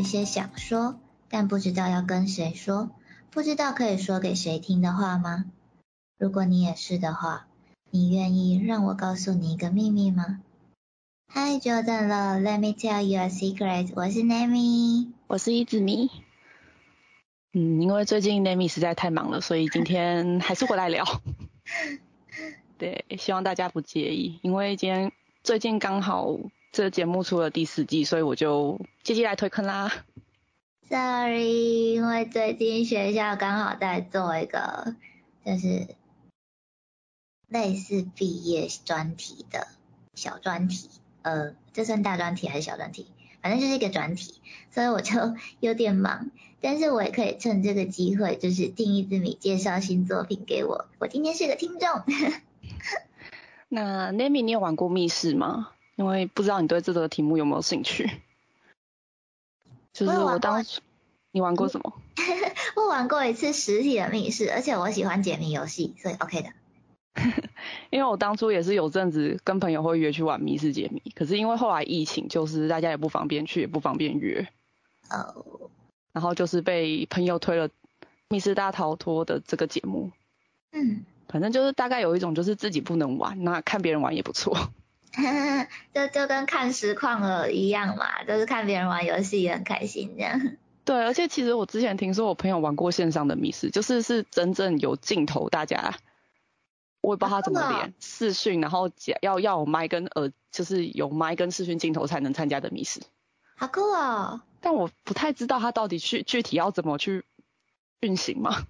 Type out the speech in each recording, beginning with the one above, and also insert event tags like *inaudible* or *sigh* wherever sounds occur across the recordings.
一些想说，但不知道要跟谁说，不知道可以说给谁听的话吗？如果你也是的话，你愿意让我告诉你一个秘密吗？嗨，久等了，Let me tell you a secret，我是 Nami，我是一子米。嗯，因为最近 Nami 实在太忙了，所以今天还是回来聊。*laughs* 对，希望大家不介意，因为今天最近刚好这个节目出了第四季，所以我就接机来推坑啦。Sorry，因为最近学校刚好在做一个就是类似毕业专题的小专题。呃，这算大专题还是小专题？反正就是一个专题，所以我就有点忙。但是我也可以趁这个机会，就是听一字米介绍新作品给我。我今天是个听众。那 Nami，你有玩过密室吗？因为不知道你对这个题目有没有兴趣。就是我当初，你玩过什么？*laughs* 我玩过一次实体的密室，而且我喜欢解谜游戏，所以 OK 的。*laughs* 因为我当初也是有阵子跟朋友会约去玩密室解谜，可是因为后来疫情，就是大家也不方便去，也不方便约，哦，然后就是被朋友推了《密室大逃脱》的这个节目，嗯，反正就是大概有一种就是自己不能玩，那看别人玩也不错，*laughs* 就就跟看实况了一样嘛，就是看别人玩游戏也很开心这样。*laughs* 对，而且其实我之前听说我朋友玩过线上的密室，就是是真正有镜头，大家。我也不知道他怎么连视讯，然后要要有麦跟耳，就是有麦跟视讯镜头才能参加的密室。好酷哦！但我不太知道他到底去具体要怎么去运行嘛？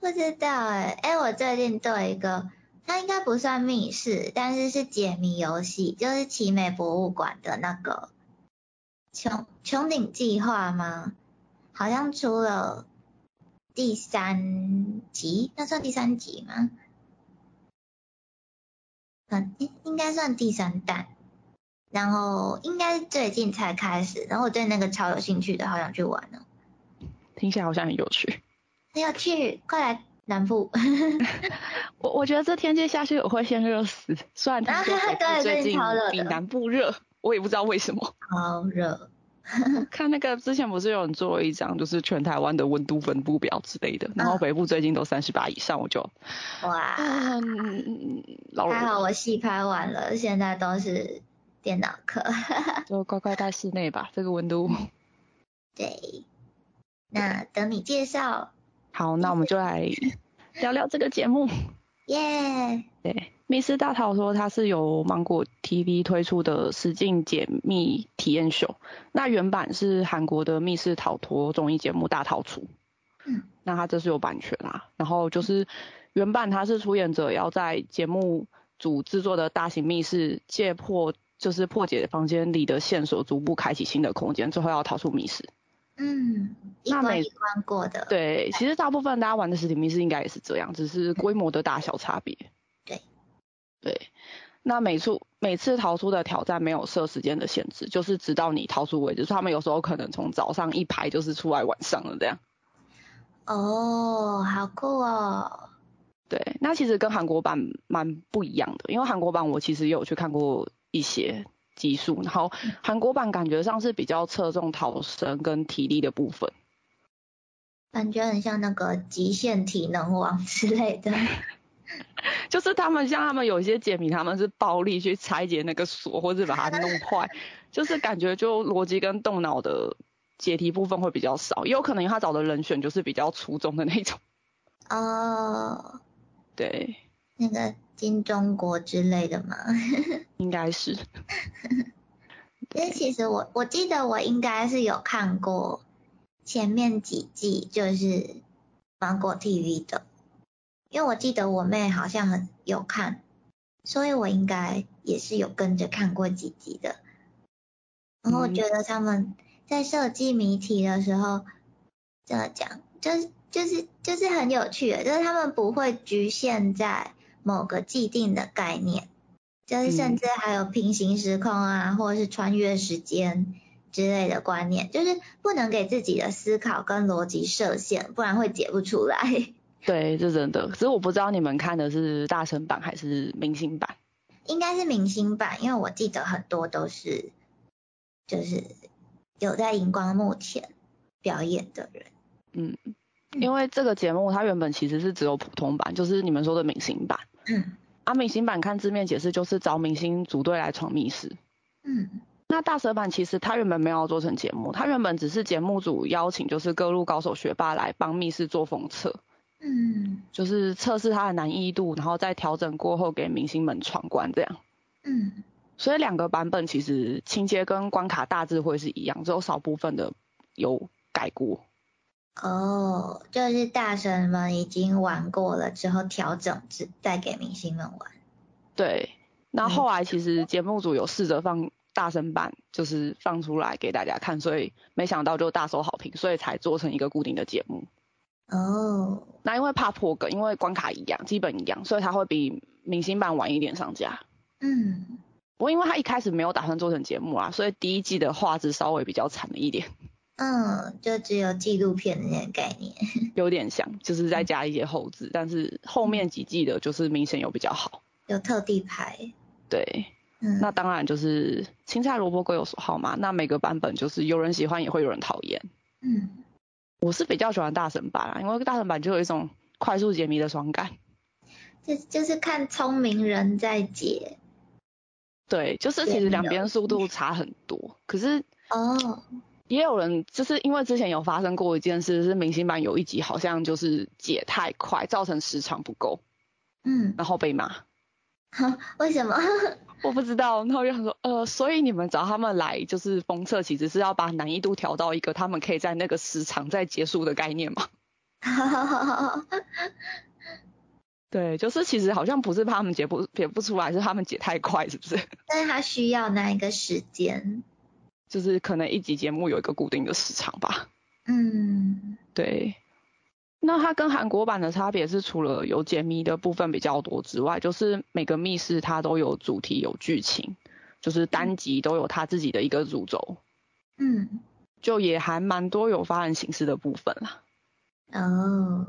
不知道哎，哎，我最近做一个，它应该不算密室，但是是解谜游戏，就是奇美博物馆的那个穹穹顶计划吗？好像出了第三集，那算第三集吗？嗯，应应该算第三弹，然后应该最近才开始，然后我对那个超有兴趣的，好想去玩呢。听起来好像很有趣。很有趣，快来南部。*laughs* 我我觉得这天气下去我会先热死，虽然他说最近 *laughs* 比南部热，我也不知道为什么。好热。*laughs* 看那个之前不是有人做了一张，就是全台湾的温度分布表之类的，然后北部最近都三十八以上，我就哇，还好我戏拍完了，现在都是电脑课，就乖乖在室内吧，这个温度。对，那等你介绍。好，那我们就来 *laughs* 聊聊这个节目。耶。对。密室大逃脱它是由芒果 TV 推出的实境解密体验秀，那原版是韩国的密室逃脱综艺节目大逃出，嗯，那它这是有版权啦，然后就是原版它是出演者要在节目组制作的大型密室借破就是破解房间里的线索，逐步开启新的空间，最后要逃出密室。嗯，那每关过的。对，其实大部分大家玩的实体密室应该也是这样，只是规模的大小差别。对，对那每次每次逃出的挑战没有设时间的限制，就是直到你逃出为止。他们有时候可能从早上一排就是出来晚上了这样。哦，好酷哦。对，那其实跟韩国版蛮不一样的，因为韩国版我其实有去看过一些集数，然后韩国版感觉上是比较侧重逃生跟体力的部分。感觉很像那个极限体能王之类的。*laughs* 就是他们像他们有一些解谜，他们是暴力去拆解那个锁，或者把它弄坏，*laughs* 就是感觉就逻辑跟动脑的解题部分会比较少，也有可能他找的人选就是比较出众的那种。哦，对，那个金钟国之类的吗？*laughs* 应该是。*laughs* 因为其实我我记得我应该是有看过前面几季，就是芒果 TV 的。因为我记得我妹好像很有看，所以我应该也是有跟着看过几集的。然后我觉得他们在设计谜题的时候，怎么讲，就是就是就是很有趣的，就是他们不会局限在某个既定的概念，就是甚至还有平行时空啊，或者是穿越时间之类的观念，就是不能给自己的思考跟逻辑设限，不然会解不出来。*laughs* 对，是真的。只是我不知道你们看的是大神版还是明星版。应该是明星版，因为我记得很多都是就是有在荧光幕前表演的人。嗯，因为这个节目它原本其实是只有普通版，就是你们说的明星版。嗯。啊，明星版看字面解释就是找明星组队来闯密室。嗯。那大蛇版其实它原本没有做成节目，它原本只是节目组邀请就是各路高手学霸来帮密室做封测。嗯。就是测试它的难易度，然后再调整过后给明星们闯关这样。嗯。所以两个版本其实情节跟关卡大致会是一样，只有少部分的有改过。哦，就是大神们已经玩过了之后调整，只再给明星们玩。对，那后来其实节目组有试着放大神版，就是放出来给大家看，所以没想到就大受好评，所以才做成一个固定的节目。哦，那因为怕破梗，因为关卡一样，基本一样，所以它会比明星版晚一点上架。嗯。不过因为他一开始没有打算做成节目啊，所以第一季的画质稍微比较惨了一点。嗯，就只有纪录片的那个概念。*laughs* 有点像，就是再加一些后置，但是后面几季的就是明显有比较好。有特地拍。对。嗯。那当然就是青菜萝卜各有所好嘛。那每个版本就是有人喜欢也会有人讨厌。嗯。我是比较喜欢大神版啊，因为大神版就有一种快速解谜的爽感。就就是看聪明人在解。对，就是其实两边速度差很多，可是哦，也有人就是因为之前有发生过一件事，是明星版有一集好像就是解太快，造成时长不够，嗯，然后被骂。*laughs* 为什么？*laughs* 我不知道。然后就想说，呃，所以你们找他们来就是封测，其实是要把难易度调到一个他们可以在那个时长再结束的概念吗？*laughs* 对，就是其实好像不是怕他们解不解不出来，是他们解太快，是不是？但是他需要那一个时间，就是可能一集节目有一个固定的时长吧。嗯，对。那它跟韩国版的差别是，除了有解谜的部分比较多之外，就是每个密室它都有主题、有剧情，就是单集都有它自己的一个主轴。嗯，就也还蛮多有发展形式的部分啦。哦。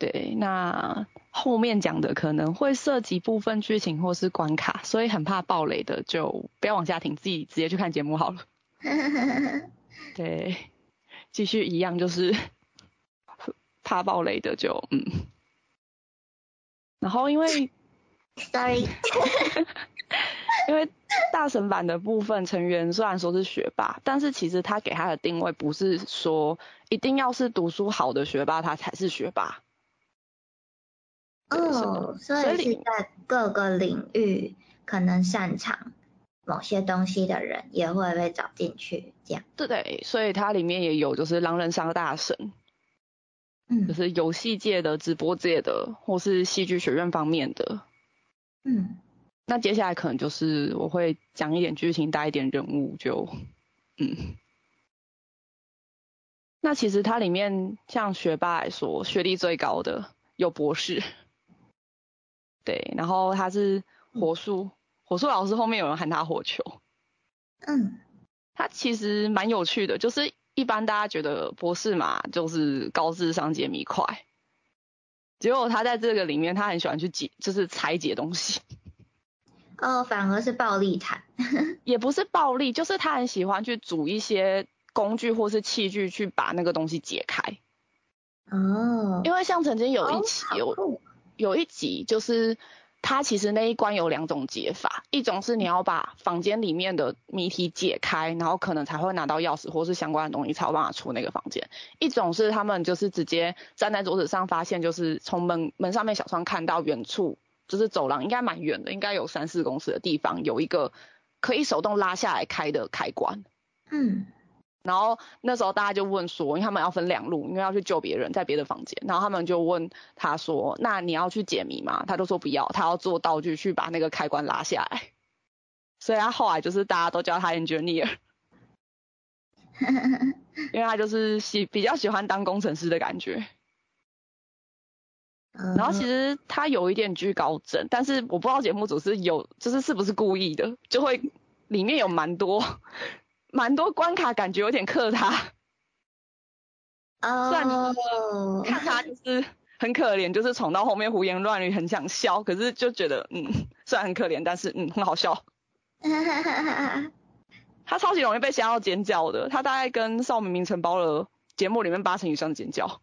对，那后面讲的可能会涉及部分剧情或是关卡，所以很怕暴雷的就不要往下听，自己直接去看节目好了。*laughs* 对，继续一样就是 *laughs* 怕暴雷的就嗯，然后因为，*laughs* sorry，因为大神版的部分成员虽然说是学霸，但是其实他给他的定位不是说一定要是读书好的学霸他才是学霸。哦，所以是在各个领域可能擅长某些东西的人也会被找进去，这样。对对，所以它里面也有就是狼人杀大神，嗯，就是游戏界的、直播界的，或是戏剧学院方面的。嗯，那接下来可能就是我会讲一点剧情，带一点人物，就嗯。那其实它里面像学霸来说，学历最高的有博士。对，然后他是火术，火术老师后面有人喊他火球。嗯，他其实蛮有趣的，就是一般大家觉得博士嘛，就是高智商解谜快，结果他在这个里面，他很喜欢去解，就是拆解东西。哦，反而是暴力谈。*laughs* 也不是暴力，就是他很喜欢去组一些工具或是器具去把那个东西解开。哦。因为像曾经有一期有。有一集就是他其实那一关有两种解法，一种是你要把房间里面的谜题解开，然后可能才会拿到钥匙或是相关的东西才有办法出那个房间；一种是他们就是直接站在桌子上发现，就是从门门上面小窗看到远处就是走廊应该蛮远的，应该有三四公尺的地方有一个可以手动拉下来开的开关。嗯。然后那时候大家就问说，因为他们要分两路，因为要去救别人在别的房间。然后他们就问他说：“那你要去解谜吗？”他就说不要，他要做道具去把那个开关拉下来。*laughs* 所以他后来就是大家都叫他 engineer，*laughs* 因为他就是喜比较喜欢当工程师的感觉。然后其实他有一点居高症，但是我不知道节目组是有就是是不是故意的，就会里面有蛮多。蛮多关卡感觉有点克他，哦，看他就是很可怜，就是闯到后面胡言乱语，很想笑，可是就觉得嗯，虽然很可怜，但是嗯很好笑。*laughs* 他超级容易被吓到尖叫的，他大概跟邵明明承包了节目里面八成以上的尖叫。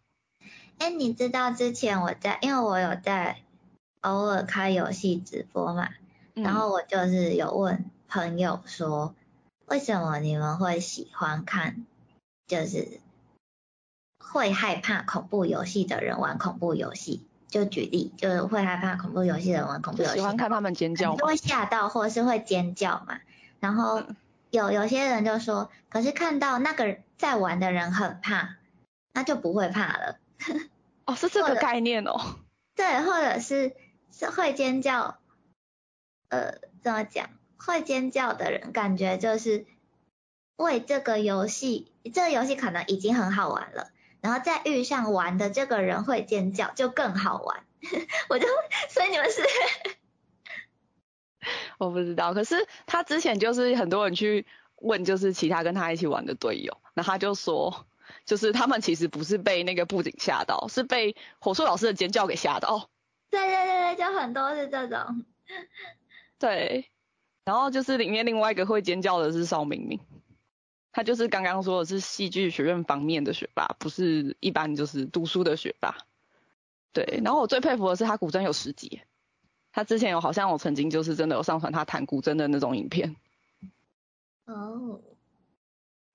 哎，你知道之前我在，因为我有在偶尔开游戏直播嘛，然后我就是有问朋友说，为什么你们会喜欢看，就是会害怕恐怖游戏的人玩恐怖游戏？就举例，就是会害怕恐怖游戏的人玩恐怖游戏，喜欢看他们尖叫吗？会吓到或者是会尖叫嘛？然后。有有些人就说，可是看到那个在玩的人很怕，那就不会怕了。哦，是这个概念哦。对，或者是是会尖叫，呃，怎么讲？会尖叫的人感觉就是为这个游戏，这个游戏可能已经很好玩了，然后再遇上玩的这个人会尖叫，就更好玩。*laughs* 我就，所以你们是。*laughs* 我不知道，可是他之前就是很多人去问，就是其他跟他一起玩的队友，那他就说，就是他们其实不是被那个布景吓到，是被火树老师的尖叫给吓到。对对对对，就很多是这种。*laughs* 对，然后就是里面另外一个会尖叫的是邵明明，他就是刚刚说的是戏剧学院方面的学霸，不是一般就是读书的学霸。对，然后我最佩服的是他古筝有十级。他之前有好像我曾经就是真的有上传他弹古筝的那种影片。哦。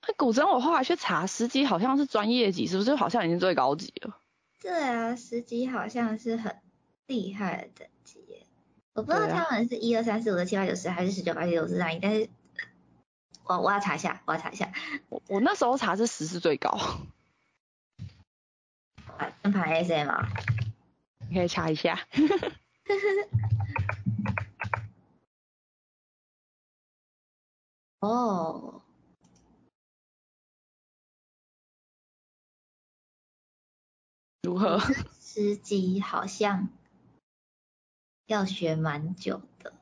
那古筝我后来去查，十级好像是专业级，是不是？好像已经最高级了。对啊，十级好像是很厉害的等级。我不知道他们是一二三四五六七八九十还是十九八九十三一，但是我我要查一下，我要查一下。我我那时候查是十是最高。键盘 SM 啊？你可以查一下。*laughs* 哦，如何？*laughs* 十级好像要学蛮久的，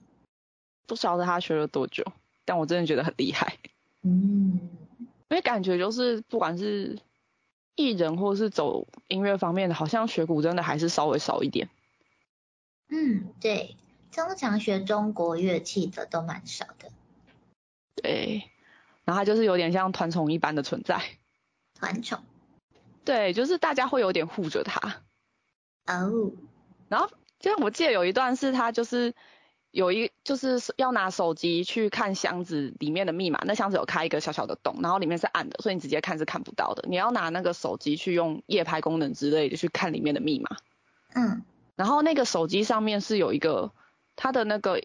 不晓得他学了多久，但我真的觉得很厉害。嗯，因为感觉就是不管是艺人或是走音乐方面的，好像学古筝的还是稍微少一点。嗯，对，通常学中国乐器的都蛮少的。对，然后他就是有点像团宠一般的存在。团宠。对，就是大家会有点护着他。哦。然后，就像我记得有一段是他就是有一就是要拿手机去看箱子里面的密码，那箱子有开一个小小的洞，然后里面是暗的，所以你直接看是看不到的。你要拿那个手机去用夜拍功能之类的去看里面的密码。嗯。然后那个手机上面是有一个它的那个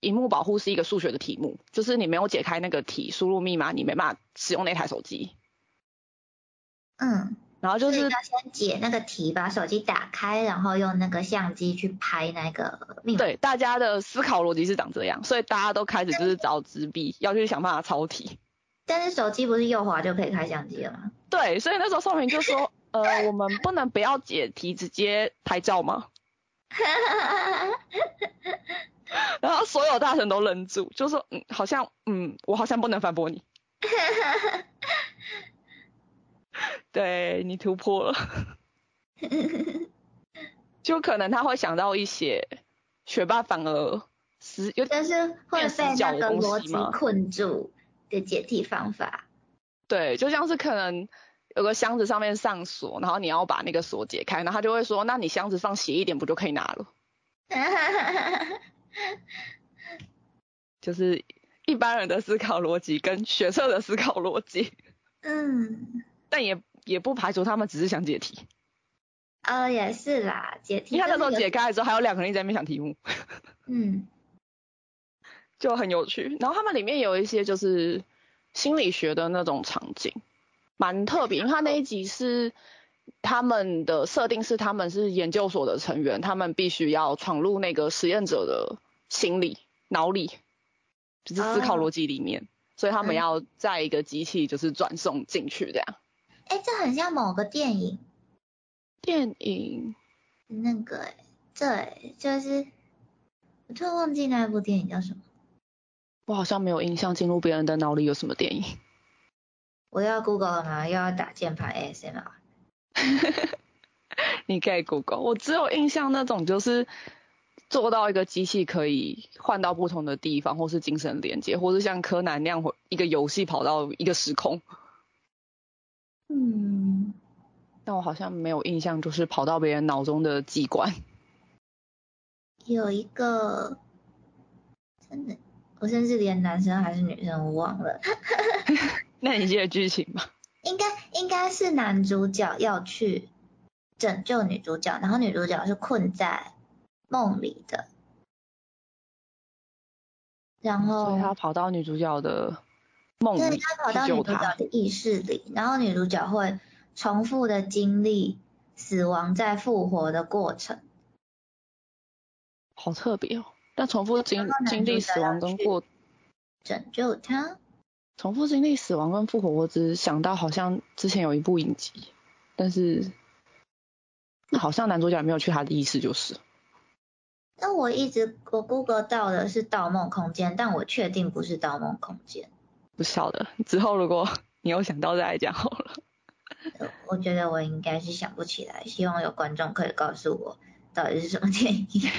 荧幕保护是一个数学的题目，就是你没有解开那个题，输入密码你没办法使用那台手机。嗯，然后就是要先解那个题，把手机打开，然后用那个相机去拍那个密码。对，大家的思考逻辑是长这样，所以大家都开始就是找纸笔，要去想办法抄题。但是手机不是右滑就可以开相机了吗？对，所以那时候宋平就说。呃，我们不能不要解题，直接拍照吗？*laughs* 然后所有大神都愣住，就说嗯，好像嗯，我好像不能反驳你。*laughs* 对你突破了，*laughs* 就可能他会想到一些学霸反而死，有点是会被那个逻辑困住的解题方法。对，就像是可能。有个箱子上面上锁，然后你要把那个锁解开，然后他就会说：“那你箱子放斜一点，不就可以拿了？” *laughs* 就是一般人的思考逻辑跟学测的思考逻辑，嗯，但也也不排除他们只是想解题。呃，也是啦，解题。你看那时候解开的时候，还有两个人在那边想题目，*laughs* 嗯，就很有趣。然后他们里面有一些就是心理学的那种场景。蛮特别，因为他那一集是他们的设定是他们是研究所的成员，他们必须要闯入那个实验者的心理脑里，就是思考逻辑里面，所以他们要在一个机器就是转送进去这样。哎，这很像某个电影。电影？那个，对，就是我突然忘记那部电影叫什么。我好像没有印象进入别人的脑里有什么电影。我要 Google 了吗？又要打键盘 ASMR。*laughs* 你可以 Google。我只有印象那种就是做到一个机器可以换到不同的地方，或是精神连接，或是像柯南那样一个游戏跑到一个时空。嗯，但我好像没有印象，就是跑到别人脑中的机关。*laughs* 有一个，真的，我甚至连男生还是女生我忘了。*laughs* 那你记得剧情吗？应该应该是男主角要去拯救女主角，然后女主角是困在梦里的，然后所以他跑到女主角的梦里，对他跑到女主角的意识里，然后女主角会重复的经历死亡再复活的过程，好特别哦。但重复经经历死亡跟过拯救他。重复经历死亡跟复活，我只想到好像之前有一部影集，但是那好像男主角没有去他的意识就是。那我一直我 Google 到的是《盗梦空间》，但我确定不是《盗梦空间》。不晓得，之后如果你有想到再来讲好了。我觉得我应该是想不起来，希望有观众可以告诉我到底是什么电影。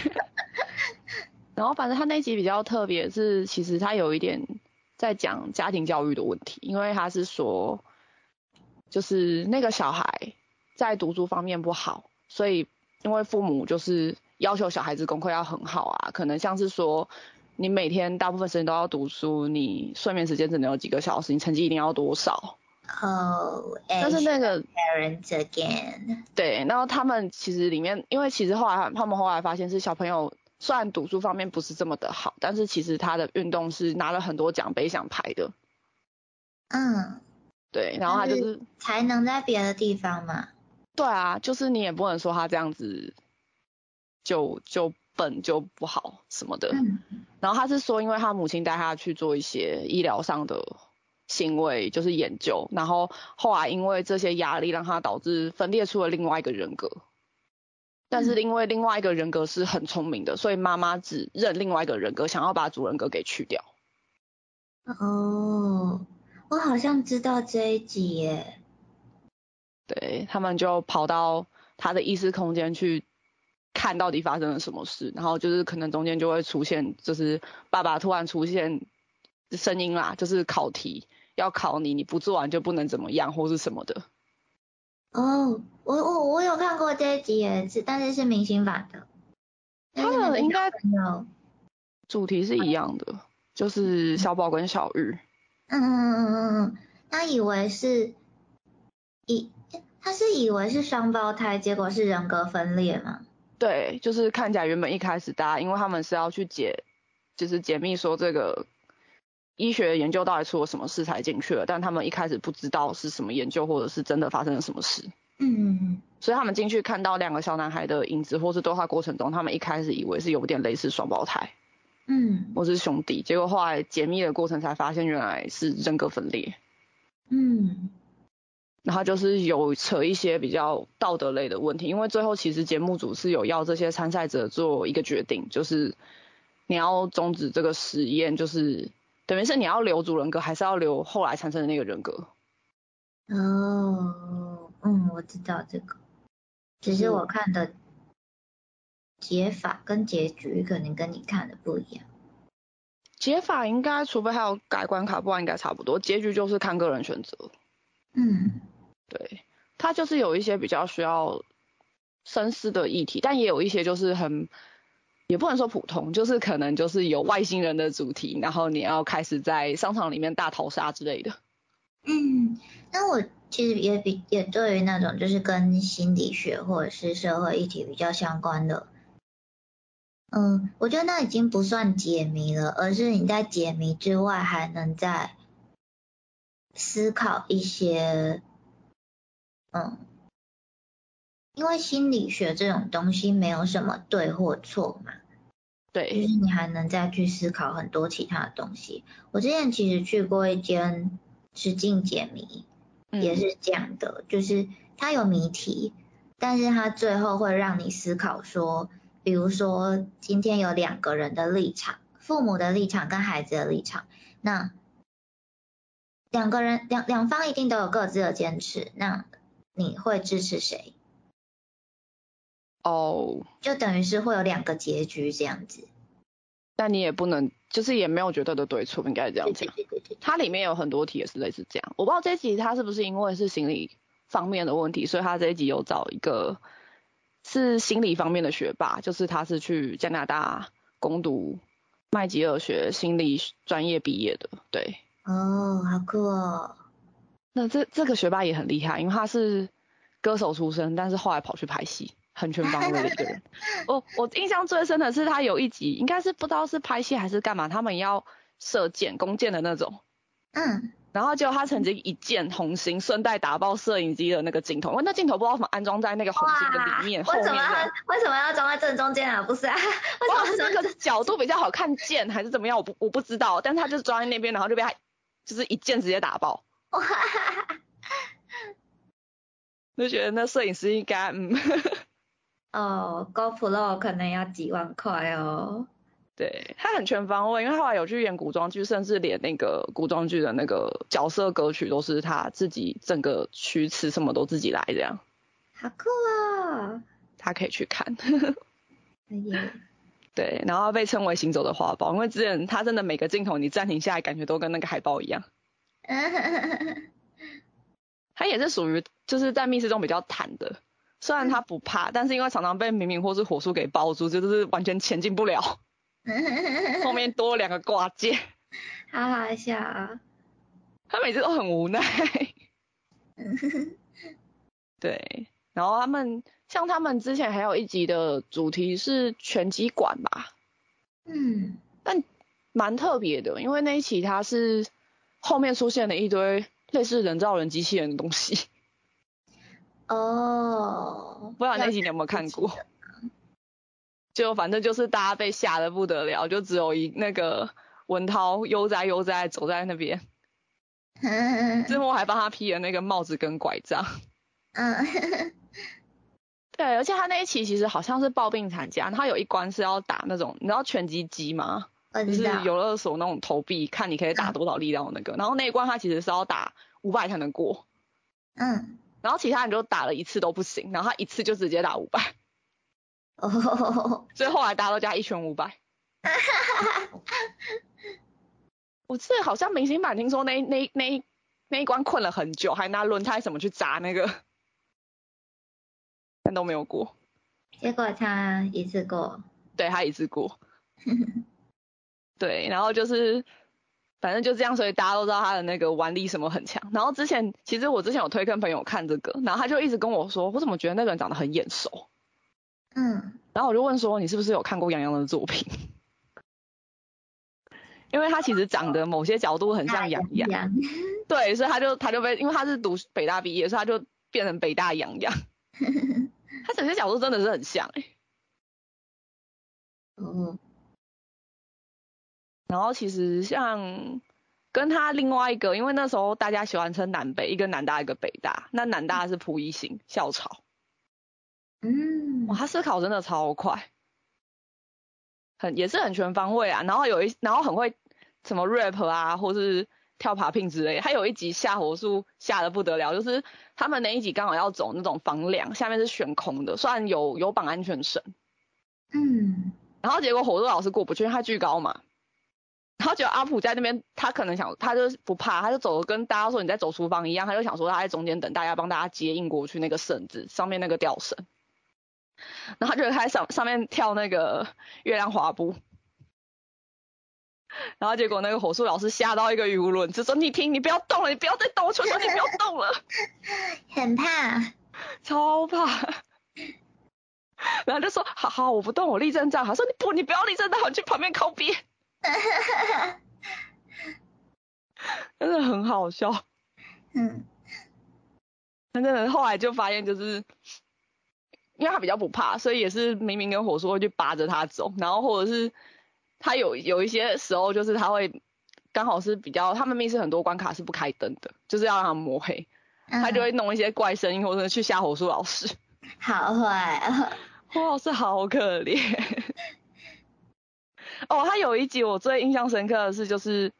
*laughs* 然后反正他那集比较特别，是其实他有一点。在讲家庭教育的问题，因为他是说，就是那个小孩在读书方面不好，所以因为父母就是要求小孩子功课要很好啊，可能像是说你每天大部分时间都要读书，你睡眠时间只能有几个小时，你成绩一定要多少？哦，但是那个 parents again，对，然后他们其实里面，因为其实后来他们后来发现是小朋友。虽然读书方面不是这么的好，但是其实他的运动是拿了很多奖杯奖牌的。嗯，对，然后他就是才能在别的地方嘛。对啊，就是你也不能说他这样子就就笨就不好什么的。嗯。然后他是说，因为他母亲带他去做一些医疗上的行为，就是研究，然后后来因为这些压力，让他导致分裂出了另外一个人格。但是因为另外一个人格是很聪明的，所以妈妈只认另外一个人格，想要把主人格给去掉。哦，我好像知道这一集耶。对他们就跑到他的意识空间去看到底发生了什么事，然后就是可能中间就会出现，就是爸爸突然出现声音啦，就是考题要考你，你不做完就不能怎么样或是什么的。哦，我我我有看过这一集也是，但是是明星版的。他们应该主题是一样的，就是小宝跟小玉。嗯嗯嗯嗯嗯嗯，他以为是以他是以为是双胞胎，结果是人格分裂吗？对，就是看起来原本一开始大家因为他们是要去解，就是解密说这个。医学研究到底出了什么事才进去了，但他们一开始不知道是什么研究，或者是真的发生了什么事。嗯，所以他们进去看到两个小男孩的影子，或是对话过程中，他们一开始以为是有点类似双胞胎，嗯，或是兄弟，结果后来解密的过程才发现原来是人格分裂。嗯，然后就是有扯一些比较道德类的问题，因为最后其实节目组是有要这些参赛者做一个决定，就是你要终止这个实验，就是。等于是你要留主人格，还是要留后来产生的那个人格？哦，嗯，我知道这个，只是我看的解法跟结局可能跟你看的不一样。解法应该，除非还有改关卡，不然应该差不多。结局就是看个人选择。嗯，对，它就是有一些比较需要深思的议题，但也有一些就是很。也不能说普通，就是可能就是有外星人的主题，然后你要开始在商场里面大逃杀之类的。嗯，那我其实也比也对于那种就是跟心理学或者是社会议题比较相关的，嗯，我觉得那已经不算解谜了，而是你在解谜之外还能在思考一些，嗯。因为心理学这种东西没有什么对或错嘛，对，就是你还能再去思考很多其他的东西。我之前其实去过一间实境解谜，也是这样的，就是它有谜题，但是它最后会让你思考说，比如说今天有两个人的立场，父母的立场跟孩子的立场，那两个人两两方一定都有各自的坚持，那你会支持谁？哦，就等于是会有两个结局这样子。但你也不能，就是也没有绝对的对错，应该这样讲。对对对对。它里面有很多题也是类似这样，我不知道这一集它是不是因为是心理方面的问题，所以他这一集有找一个是心理方面的学霸，就是他是去加拿大攻读麦吉尔学心理专业毕业的，对。哦，好酷哦。那这这个学霸也很厉害，因为他是歌手出身，但是后来跑去拍戏，很全方位的一个人。*laughs* 我我印象最深的是他有一集，应该是不知道是拍戏还是干嘛，他们要射箭弓箭的那种。嗯。然后就他曾经一箭红心，顺带打爆摄影机的那个镜头，因为那镜头不知道怎么安装在那个红心的里面。为什么为什么要装在正中间啊？不是啊？*laughs* 为什么是那个角度比较好看箭还是怎么样？我不我不知道，但是他就是装在那边，然后就被他就是一箭直接打爆。哇，就觉得那摄影师应该嗯，哦，GoPro 可能要几万块哦。对他很全方位，因为他后来有去演古装剧，甚至连那个古装剧的那个角色歌曲都是他自己整个曲词什么都自己来这样。好酷啊！他可以去看。对，然后被称为行走的画报，因为之前他真的每个镜头你暂停下来，感觉都跟那个海报一样。*laughs* 他也是属于就是在密室中比较坦的，虽然他不怕，但是因为常常被明明或是火速给包住，就是完全前进不了。*laughs* 后面多两个挂件，*laughs* 好好笑啊！他每次都很无奈。对，然后他们像他们之前还有一集的主题是拳击馆吧？嗯，但蛮特别的，因为那一期他是。后面出现了一堆类似人造人、机器人的东西。*laughs* 哦，不知道那集你有没有看过？就反正就是大家被吓得不得了，就只有一那个文涛悠哉悠哉走在那边。*laughs* 最后还帮他披了那个帽子跟拐杖。嗯。对，而且他那一期其实好像是抱病产假，他有一关是要打那种，你知道拳击机吗？就是游乐所那种投币，看你可以打多少力量的那个。然后那一关他其实是要打五百才能过。嗯。然后其他人就打了一次都不行，然后他一次就直接打五百。哦。所以后来大家都加一拳五百。*laughs* 我记得好像明星版听说那那那那一关困了很久，还拿轮胎什么去砸那个，但都没有过。结果他一次过。对他一次过。*laughs* 对，然后就是，反正就这样，所以大家都知道他的那个腕力什么很强。然后之前其实我之前有推跟朋友看这个，然后他就一直跟我说，我怎么觉得那个人长得很眼熟？嗯，然后我就问说，你是不是有看过杨洋的作品？*laughs* 因为他其实长得某些角度很像杨洋，对，所以他就他就被，因为他是读北大毕业，所以他就变成北大杨洋。他整些角度真的是很像哎。嗯。然后其实像跟他另外一个，因为那时候大家喜欢称南北，一个南大一个北大，那南大是溥仪型校草，嗯，哇，他思考真的超快，很也是很全方位啊。然后有一然后很会什么 rap 啊，或是跳爬聘之类。他有一集下火术下的不得了，就是他们那一集刚好要走那种房梁，下面是悬空的，虽然有有绑安全绳，嗯，然后结果火术老师过不去，因为他巨高嘛。然后就阿普在那边，他可能想，他就不怕，他就走跟大家说你在走厨房一样，他就想说他在中间等大家帮大家接应过去那个绳子上面那个吊绳，然后他就开始上上面跳那个月亮滑步，然后结果那个火速老师吓到一个语无伦次，说你停，你不要动了，你不要再动，我求求你不要动了，*laughs* 很怕，超怕，然后就说好好我不动，我立正站，他说你不你不要立正站，我去旁边靠边。真的很好笑。*laughs* 嗯，那真的后来就发现，就是因为他比较不怕，所以也是明明跟火速会去扒着他走，然后或者是他有有一些时候，就是他会刚好是比较他们密室很多关卡是不开灯的，就是要让他摸黑，他就会弄一些怪声音或者去吓火叔老师。好坏啊！火老师好可怜。哦，他有一集我最印象深刻的是，就是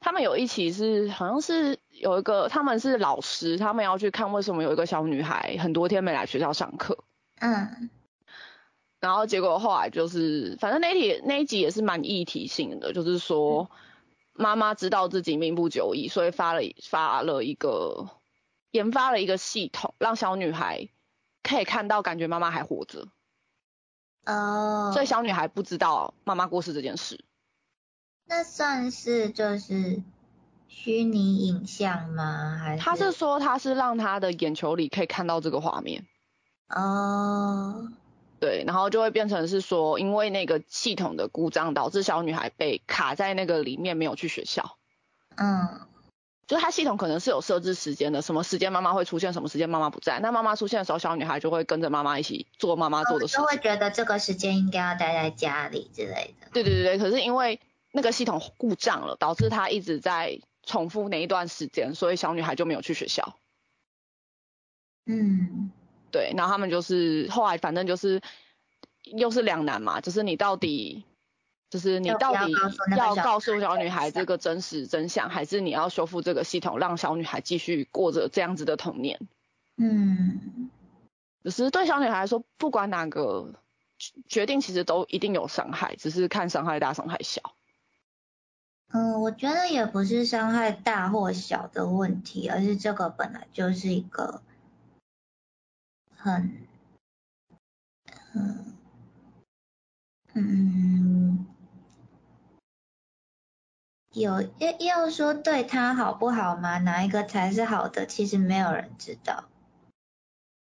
他们有一期是好像是有一个他们是老师，他们要去看为什么有一个小女孩很多天没来学校上课。嗯。然后结果后来就是，反正那一题那一集也是蛮议题性的，就是说妈妈知道自己命不久矣，所以发了发了一个研发了一个系统，让小女孩可以看到，感觉妈妈还活着。哦。所以小女孩不知道妈妈过世这件事。那算是就是虚拟影像吗？还是？他是说他是让他的眼球里可以看到这个画面。哦。对，然后就会变成是说，因为那个系统的故障，导致小女孩被卡在那个里面，没有去学校。嗯，就它系统可能是有设置时间的，什么时间妈妈会出现，什么时间妈妈不在。那妈妈出现的时候，小女孩就会跟着妈妈一起做妈妈做的事。就会觉得这个时间应该要待在家里之类的。对对对对，可是因为那个系统故障了，导致她一直在重复那一段时间，所以小女孩就没有去学校。嗯。对，然后他们就是后来反正就是又是两难嘛，就是你到底就是你到底要告诉小女孩这个真实真相，还是你要修复这个系统，让小女孩继续过着这样子的童年？嗯，只是对小女孩来说，不管哪个决定，其实都一定有伤害，只是看伤害大伤害小。嗯，我觉得也不是伤害大或小的问题，而是这个本来就是一个。很，嗯，嗯，有要要说对他好不好吗？哪一个才是好的？其实没有人知道。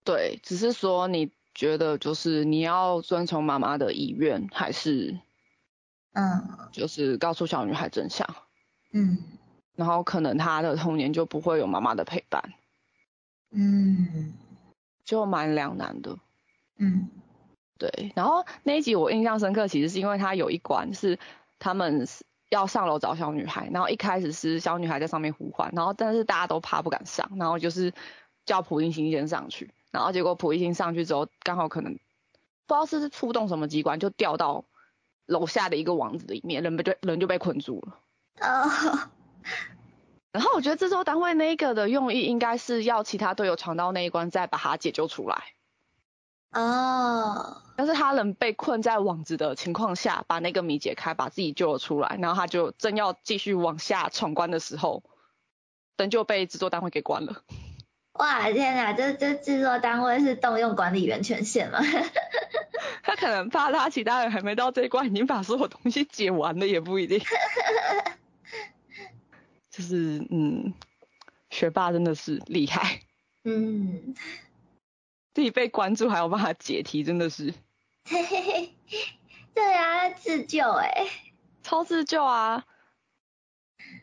对，只是说你觉得就是你要遵从妈妈的意愿，还是，嗯，就是告诉小女孩真相。嗯。然后可能她的童年就不会有妈妈的陪伴。嗯。就蛮两难的，嗯，对。然后那一集我印象深刻，其实是因为他有一关是他们要上楼找小女孩，然后一开始是小女孩在上面呼唤，然后但是大家都怕不敢上，然后就是叫蒲一星先上去，然后结果蒲一星上去之后，刚好可能不知道是触动什么机关，就掉到楼下的一个网子里面，人被就人就被困住了。哦。然后我觉得制作单位那个的用意应该是要其他队友闯到那一关再把他解救出来。哦。但是他人被困在网子的情况下，把那个谜解开，把自己救了出来。然后他就正要继续往下闯关的时候，灯就被制作单位给关了。*laughs* 哇天哪，这这制作单位是动用管理员权限吗？*laughs* 他可能怕他其他人还没到这一关，已经把所有东西解完了，也不一定。*laughs* 就是嗯，学霸真的是厉害。嗯，自己被关注还有办法解题，真的是。嘿嘿嘿，对啊，自救哎，超自救啊。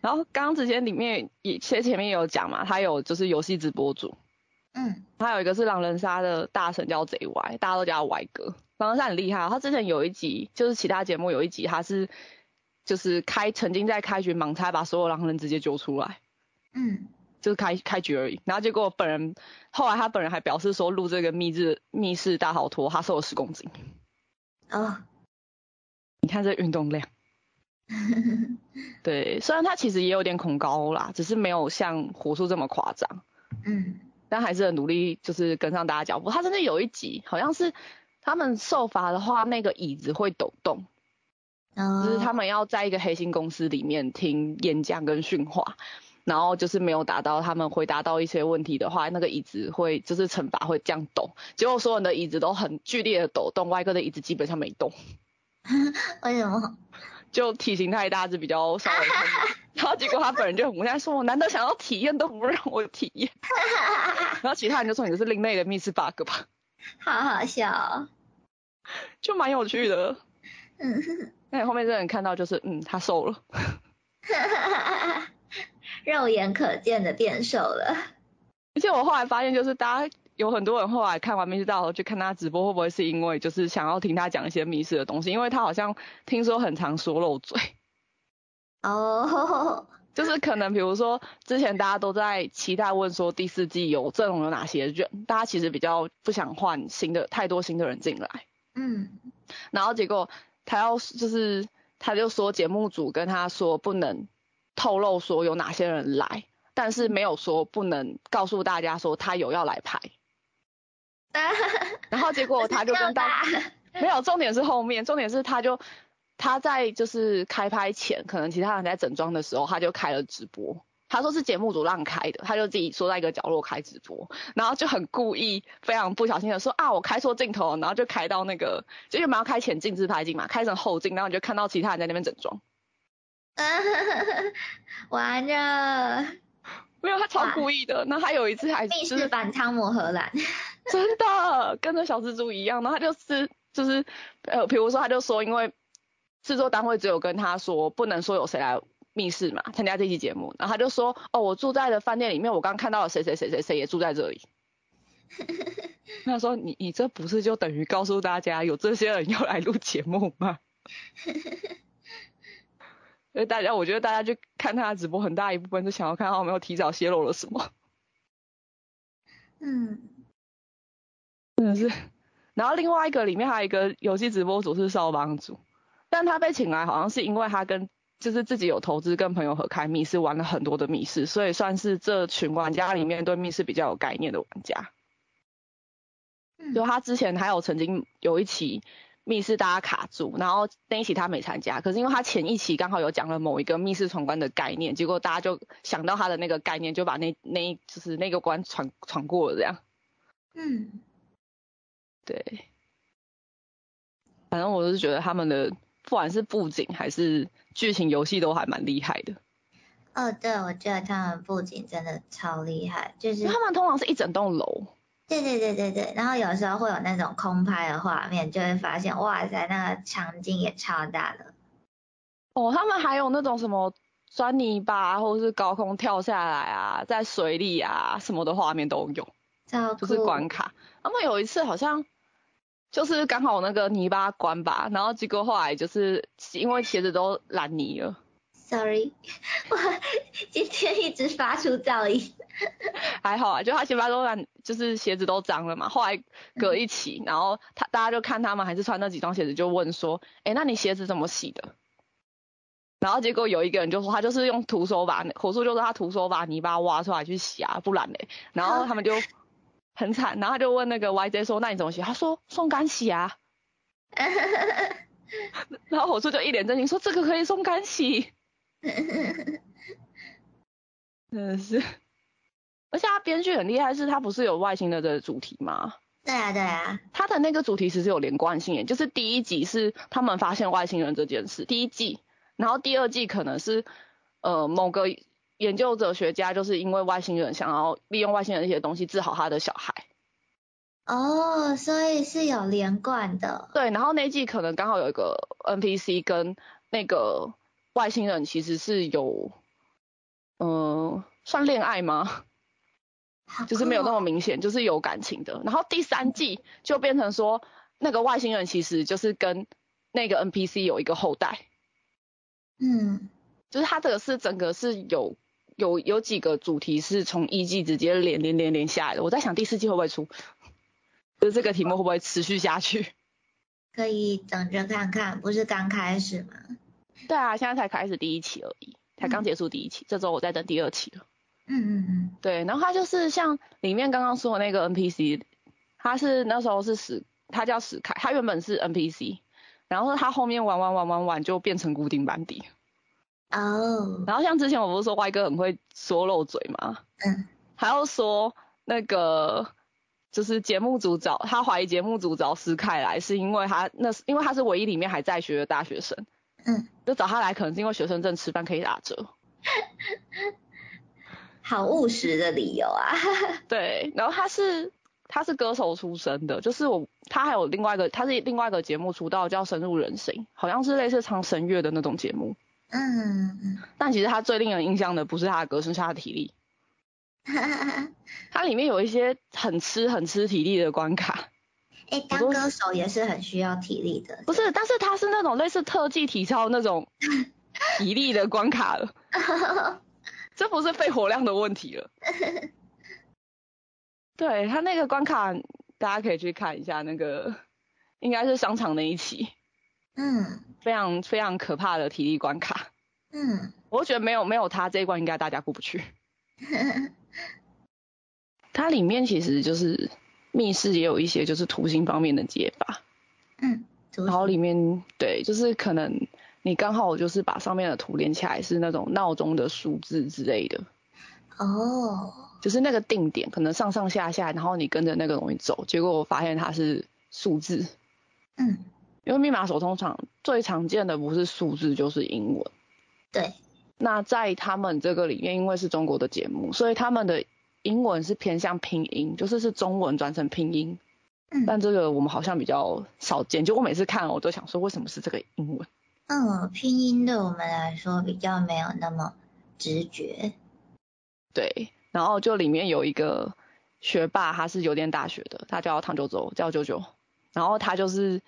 然后刚刚之前里面也其实前面有讲嘛，他有就是游戏直播主。嗯。他有一个是狼人杀的大神叫贼 Y，大家都叫他 Y 哥。狼人杀很厉害，他之前有一集就是其他节目有一集他是。就是开曾经在开局盲猜把所有狼人直接揪出来，嗯，就是开开局而已。然后结果本人后来他本人还表示说录这个密室密室大逃脱他瘦了十公斤。哦，你看这运动量。*laughs* 对，虽然他其实也有点恐高啦，只是没有像火速这么夸张。嗯，但还是很努力，就是跟上大家脚步。他真的有一集好像是他们受罚的话，那个椅子会抖动。就是他们要在一个黑心公司里面听演讲跟训话，然后就是没有达到他们回答到一些问题的话，那个椅子会就是惩罚会这样抖。结果所有人的椅子都很剧烈的抖动，外哥的椅子基本上没动。为什么？就体型太大，是比较稍微。*laughs* 然后结果他本人就很无奈说：“我难得想要体验，都不让我体验。*laughs* ”然后其他人就说：“你是另类的密室 bug 吧？”好好笑，就蛮有趣的。嗯。*laughs* 那你后面这人看到就是，嗯，他瘦了，*laughs* 肉眼可见的变瘦了。而且我后来发现，就是大家有很多人后来看完密室大逃去看他直播，会不会是因为就是想要听他讲一些密室的东西？因为他好像听说很常说漏嘴。*laughs* 哦。*laughs* 就是可能比如说之前大家都在期待问说第四季有阵容有哪些人，大家其实比较不想换新的太多新的人进来。嗯。然后结果。他要就是，他就说节目组跟他说不能透露说有哪些人来，但是没有说不能告诉大家说他有要来拍。*laughs* 然后结果他就跟大 *laughs* 没有，重点是后面，重点是他就他在就是开拍前，可能其他人在整装的时候，他就开了直播。他说是节目组让开的，他就自己缩在一个角落开直播，然后就很故意，非常不小心的说啊，我开错镜头，然后就开到那个，就原本要开前镜自拍镜嘛，开成后镜，然后你就看到其他人在那边整装。*laughs* 完了。没有，他超故意的。那他有一次还密室版汤姆荷兰，*laughs* 真的跟着小蜘蛛一样。然后他就是就是呃，比如说他就说，因为制作单位只有跟他说不能说有谁来密室嘛，参加这期节目。然后他就说，哦，我住在的饭店里面，我刚看到了谁谁谁谁谁也住在这里。*laughs* 他说，你你这不是就等于告诉大家有这些人要来录节目吗？*laughs* 所以大家，我觉得大家去看他的直播，很大一部分是想要看他有没有提早泄露了什么。嗯，真的是。然后另外一个里面还有一个游戏直播主是少帮主，但他被请来好像是因为他跟就是自己有投资，跟朋友合开密室，玩了很多的密室，所以算是这群玩家里面对密室比较有概念的玩家。就他之前还有曾经有一期。密室大家卡住，然后那一期他没参加，可是因为他前一期刚好有讲了某一个密室闯关的概念，结果大家就想到他的那个概念，就把那那就是那个关闯闯过了这样。嗯，对，反正我是觉得他们的不管是布景还是剧情游戏都还蛮厉害的。哦，对，我觉得他们布景真的超厉害，就是他们通常是一整栋楼。对对对对对，然后有时候会有那种空拍的画面，就会发现哇塞，那个场景也超大的。哦，他们还有那种什么钻泥巴，或者是高空跳下来啊，在水里啊，什么的画面都有。就是关卡。他们有一次好像就是刚好那个泥巴关吧，然后结果后来就是因为鞋子都烂泥了。Sorry，我今天一直发出噪音。还好啊，就他鞋发都烂，就是鞋子都脏了嘛。后来隔一起，然后他大家就看他们还是穿那几双鞋子，就问说：“哎，那你鞋子怎么洗的？”然后结果有一个人就说他就是用徒手把火叔就说他徒手把泥巴挖出来去洗啊，不然嘞。然后他们就很惨，然后他就问那个 YJ 说：“那你怎么写？”他说：“送干洗啊。*laughs* ”然后火叔就一脸震惊说：“这个可以送干洗？” *laughs* 真的是，而且他编剧很厉害，是他不是有外星的这个主题吗？对啊，对啊，他的那个主题其实有连贯性，就是第一集是他们发现外星人这件事，第一季，然后第二季可能是呃某个研究者学家就是因为外星人想要利用外星人一些东西治好他的小孩。哦，所以是有连贯的。对，然后那季可能刚好有一个 NPC 跟那个。外星人其实是有，嗯，算恋爱吗？就是没有那么明显，就是有感情的。然后第三季就变成说，那个外星人其实就是跟那个 NPC 有一个后代。嗯，就是他这个是整个是有有有几个主题是从一季直接连连连连下来的。我在想第四季会不会出？就是这个题目会不会持续下去？*laughs* 可以等着看看，不是刚开始吗？对啊，现在才开始第一期而已，才刚结束第一期，这周我在等第二期了。嗯嗯嗯。对，然后它就是像里面刚刚说的那个 NPC，他是那时候是史，他叫史凯，他原本是 NPC，然后他后面玩玩玩玩玩就变成固定班底。哦。然后像之前我不是说歪哥很会说漏嘴吗？嗯。还要说那个就是节目组找他怀疑节目组找斯凯来，是因为他那是因为他是唯一里面还在学的大学生。嗯，就找他来，可能是因为学生证吃饭可以打折。*laughs* 好务实的理由啊。对，然后他是他是歌手出身的，就是我他还有另外一个，他是另外一个节目出道叫深入人心，好像是类似唱声乐的那种节目。嗯嗯。但其实他最令人印象的不是他的歌声，是他的体力。*laughs* 他里面有一些很吃很吃体力的关卡。哎，当歌手也是很需要体力的。不是，但是他是那种类似特技体操那种 *laughs* 体力的关卡了，*laughs* 这不是肺活量的问题了。对他那个关卡，大家可以去看一下，那个应该是商场那一期。嗯。非常非常可怕的体力关卡。嗯。我觉得没有没有他这一关，应该大家过不去。*laughs* 它里面其实就是。密室也有一些就是图形方面的解法，嗯，然后里面对，就是可能你刚好就是把上面的图连起来是那种闹钟的数字之类的。哦。就是那个定点，可能上上下下，然后你跟着那个东西走，结果我发现它是数字。嗯。因为密码锁通常最常见的不是数字就是英文。对。那在他们这个里面，因为是中国的节目，所以他们的英文是偏向拼音，就是是中文转成拼音。嗯。但这个我们好像比较少见，就我每次看，我都想说，为什么是这个英文？嗯，拼音对我们来说比较没有那么直觉。对。然后就里面有一个学霸，他是邮电大学的，他叫唐九洲，叫九九。然后他就是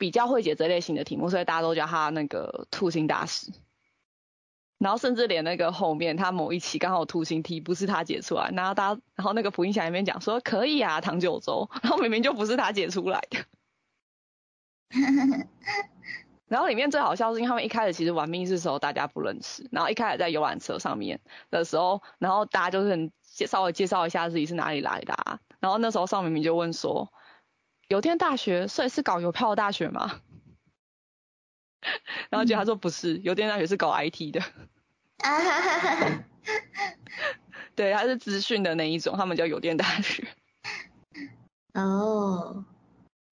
比较会解这类型的题目，所以大家都叫他那个兔星大师。然后甚至连那个后面他某一期刚好图形题不是他解出来，然后大家然后那个福音侠里面讲说可以啊唐九洲，*laughs* 然后明明就不是他解出来的。*laughs* 然后里面最好笑是因为他们一开始其实玩密室的时候大家不认识，然后一开始在游览车上面的时候，然后大家就是介稍微介绍一下自己是哪里来的，啊，然后那时候邵明明就问说，邮电大学所以是搞邮票的大学吗？*laughs* 然后结果他说不是，邮电大学是搞 IT 的。*laughs* 对，他是资讯的那一种，他们叫邮电大学。哦。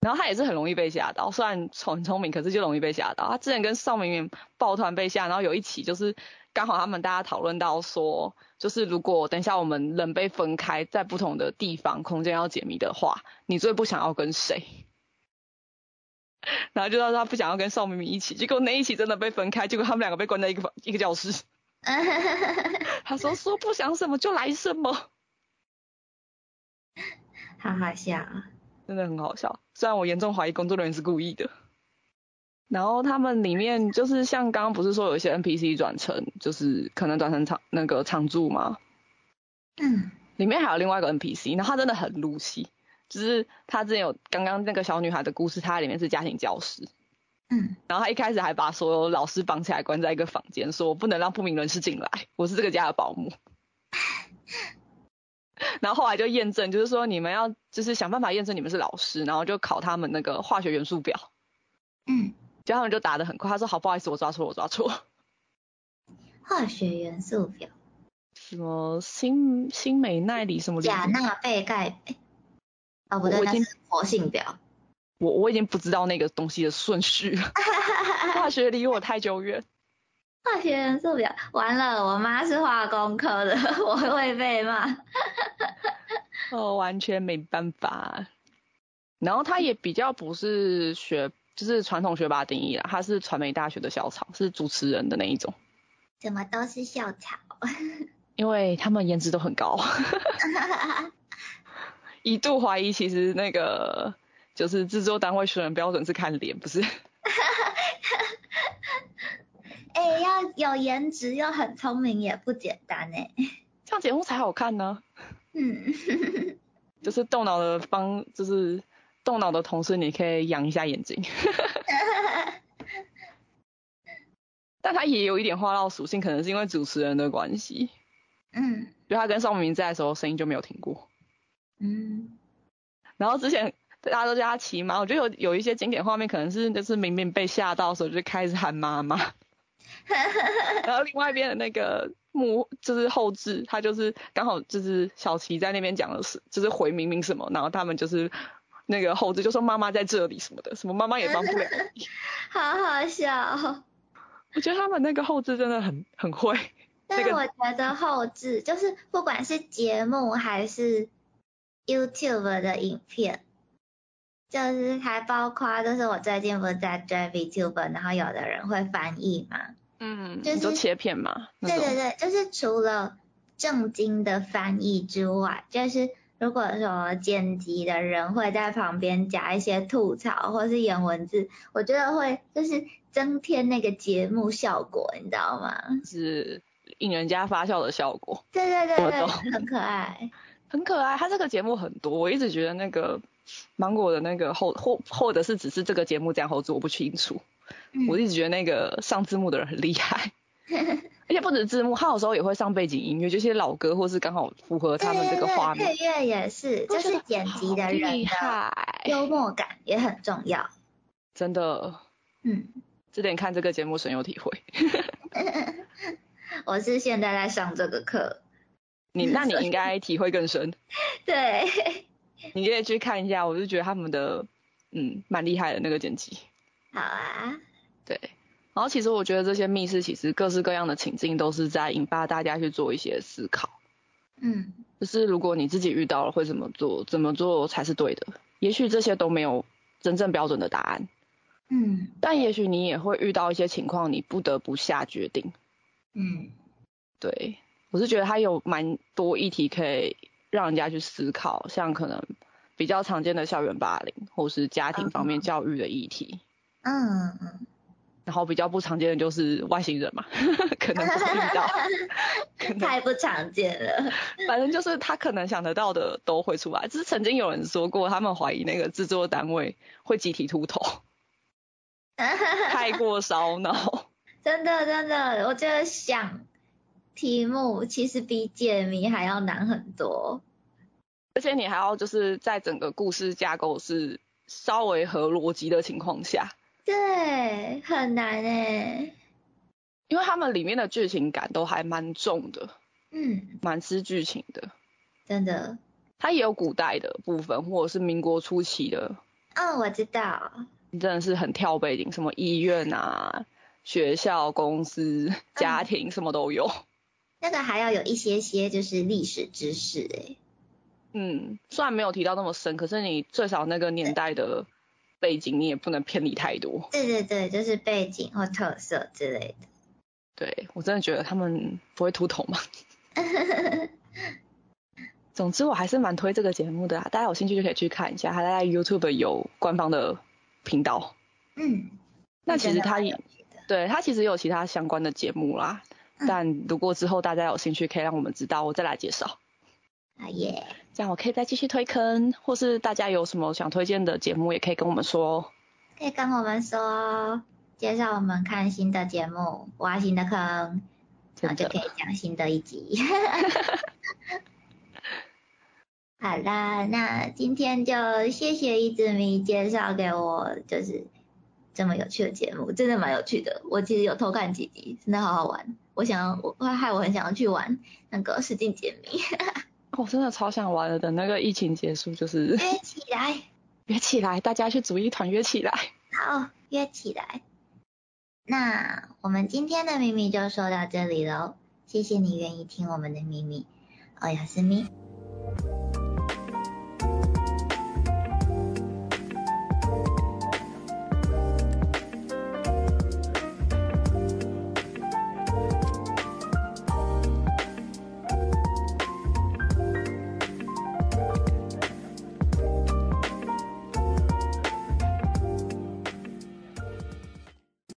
然后他也是很容易被吓到，虽然很聪明，可是就容易被吓到。他之前跟邵明明抱团被吓，然后有一起就是刚好他们大家讨论到说，就是如果等一下我们人被分开在不同的地方空间要解谜的话，你最不想要跟谁？*laughs* 然后就说他不想要跟邵明明一起，结果那一起真的被分开，结果他们两个被关在一个房一个教室。*laughs* 他说说不想什么就来什么，好好笑啊，真的很好笑。虽然我严重怀疑工作人员是故意的。然后他们里面就是像刚刚不是说有一些 NPC 转成就是可能转成常那个常驻吗？嗯。里面还有另外一个 NPC，然后他真的很入戏。就是他之前有刚刚那个小女孩的故事，他里面是家庭教师，嗯，然后他一开始还把所有老师绑起来关在一个房间，说不能让不明人士进来，我是这个家的保姆。*laughs* 然后后来就验证，就是说你们要就是想办法验证你们是老师，然后就考他们那个化学元素表，嗯，就他们就答得很快，他说好不好意思，我抓错，我抓错。化学元素表，什么新新美耐锂什么钾钠钡钙。哦，不对，那是活性表。我我已经不知道那个东西的顺序了。*laughs* 化学离我太久远。化学元素表，完了，我妈是化工科的，*laughs* 我会被骂。哦，完全没办法。然后他也比较不是学，就是传统学霸定义啦，他是传媒大学的校草，是主持人的那一种。怎么都是校草？*laughs* 因为他们颜值都很高。*laughs* 一度怀疑，其实那个就是制作单位选人标准是看脸，不是？*laughs* 哎，要有颜值又很聪明也不简单哎，这样节目才好看呢。嗯，*laughs* 就是动脑的方，就是动脑的同时，你可以养一下眼睛。*laughs* 但他也有一点话唠属性，可能是因为主持人的关系。嗯，就他跟邵明明在的时候，声音就没有停过。嗯，然后之前大家都叫他骑马，我觉得有有一些经典画面，可能是就是明明被吓到的时候就开始喊妈妈，*laughs* 然后另外一边的那个幕就是后置，他就是刚好就是小琪在那边讲的是就是回明明什么，然后他们就是那个后置就说妈妈在这里什么的，什么妈妈也帮不了，*laughs* 好好笑。我觉得他们那个后置真的很很会，但我觉得后置就是不管是节目还是。YouTube 的影片，就是还包括，就是我最近不是在追 YouTube，然后有的人会翻译嘛，嗯，就是切片嘛，对对对，就是除了正经的翻译之外，就是如果说剪辑的人会在旁边加一些吐槽或是演文字，我觉得会就是增添那个节目效果，你知道吗？是引人家发笑的效果。对对对对，很可爱。很可爱，他这个节目很多，我一直觉得那个芒果的那个后或或者是只是这个节目这样后置，我不清楚。我一直觉得那个上字幕的人很厉害，*laughs* 而且不止字幕，他有时候也会上背景音乐，就些老歌或是刚好符合他们这个画面。配乐也是，就是剪辑的人的幽默感也很重要。真的，嗯，这点看这个节目深有体会。*laughs* 我是现在在上这个课，*laughs* 你那你应该体会更深。对，你可以去看一下，我就觉得他们的嗯蛮厉害的那个剪辑。好啊。对，然后其实我觉得这些密室其实各式各样的情境都是在引发大家去做一些思考。嗯，就是如果你自己遇到了会怎么做，怎么做才是对的？也许这些都没有真正标准的答案。嗯，但也许你也会遇到一些情况，你不得不下决定。嗯，对，我是觉得它有蛮多议题可以让人家去思考，像可能比较常见的校园霸凌，或是家庭方面教育的议题。嗯嗯。然后比较不常见的就是外星人嘛，*laughs* 可能不会遇到。太不常见了。反正就是他可能想得到的都会出来。只是曾经有人说过，他们怀疑那个制作单位会集体秃头，太过 *laughs* 烧脑。真的真的，我觉得想题目其实比解谜还要难很多。而且你还要就是在整个故事架构是稍微合逻辑的情况下。对，很难诶，因为他们里面的剧情感都还蛮重的，嗯，蛮吃剧情的，真的。它也有古代的部分，或者是民国初期的。嗯，我知道。真的是很跳背景，什么医院啊、学校、公司、家庭，什么都有。那个还要有一些些就是历史知识诶。嗯，虽然没有提到那么深，可是你最少那个年代的。背景你也不能偏离太多。对对对，就是背景或特色之类的。对我真的觉得他们不会秃头吗？*laughs* 总之我还是蛮推这个节目的，大家有兴趣就可以去看一下，他在 YouTube 有官方的频道。嗯。那其实他也，对他其实有其他相关的节目啦，但如果之后大家有兴趣，可以让我们知道，我再来介绍。好耶！这样我可以再继续推坑，或是大家有什么想推荐的节目，也可以跟我们说。可以跟我们说，介绍我们看新的节目，挖新的坑，然后就可以讲新的一集。*laughs* 好啦，那今天就谢谢一只米介绍给我，就是这么有趣的节目，真的蛮有趣的。我其实有偷看几集，真的好好玩。我想，我害我很想要去玩那个实境解谜。我真的超想玩了，等那个疫情结束，就是约起来，*laughs* 约起来，大家去组一团，约起来。好，约起来。那我们今天的秘密就说到这里喽，谢谢你愿意听我们的秘密，欧亚斯密。